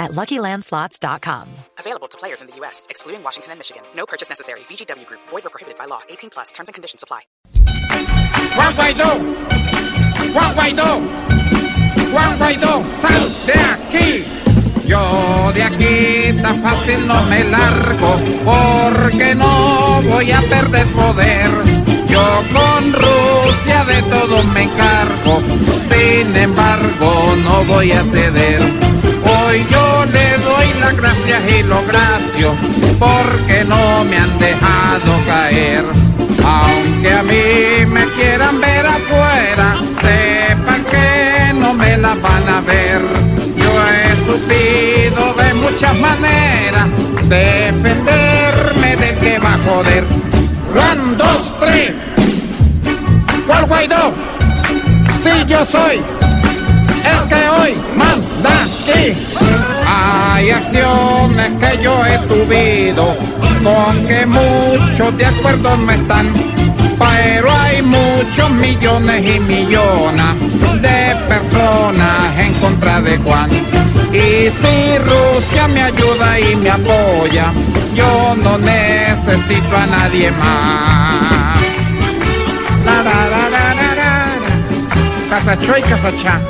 at LuckyLandSlots.com. Available to players in the U.S., excluding Washington and Michigan. No purchase necessary. VGW Group. Void or prohibited by law. 18 plus. Terms and conditions apply. Juan Guaidó, Juan Guaidó, Juan Guaidó, sal de aquí. Yo de aquí tan fácil no me largo, porque no voy a perder poder. Yo con Rusia de todo me encargo, sin embargo no voy a ceder. Y lo gracio, porque no me han dejado caer. Aunque a mí me quieran ver afuera, sepan que no me la van a ver. Yo he supido de muchas maneras defenderme del que va a joder. Juan, dos, tres. ¿Cuál Guaidó? Sí, yo soy el que hoy manda. Hay acciones que yo he tuvido con que muchos de acuerdo no están. Pero hay muchos millones y millones de personas en contra de Juan. Y si Rusia me ayuda y me apoya, yo no necesito a nadie más. La, la, la, y Casachá.